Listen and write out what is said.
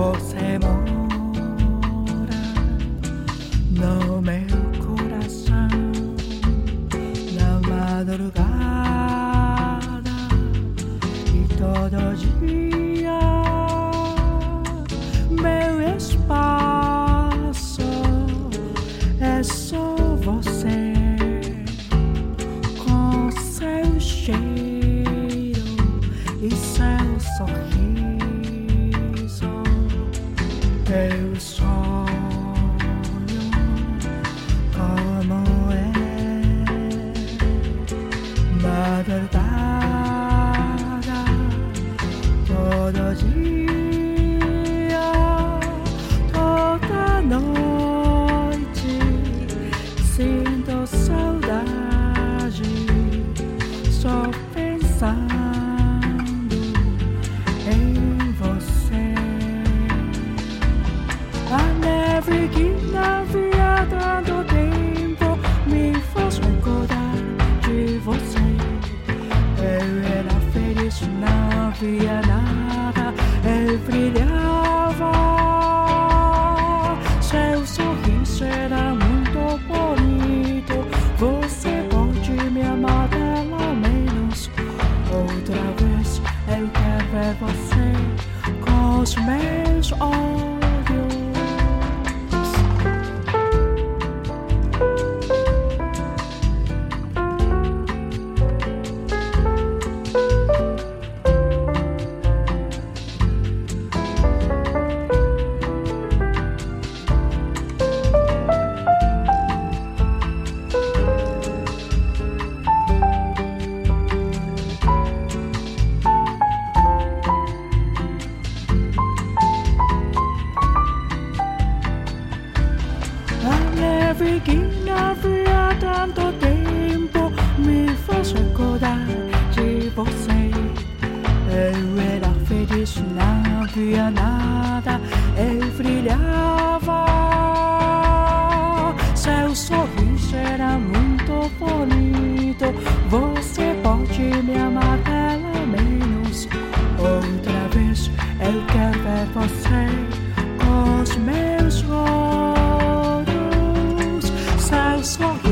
Você mora no meu coração na madrugada e todo dia. Meu espaço é só você com seu cheiro e seu sorriso. Eu não havia nada, A neve que navia tanto tempo me faz recordar de você. Eu era feliz, não havia nada, eu brilhava. Seu sorriso era muito bonito. Você pode me amar pelo menos outra vez. Eu quero ver você Seu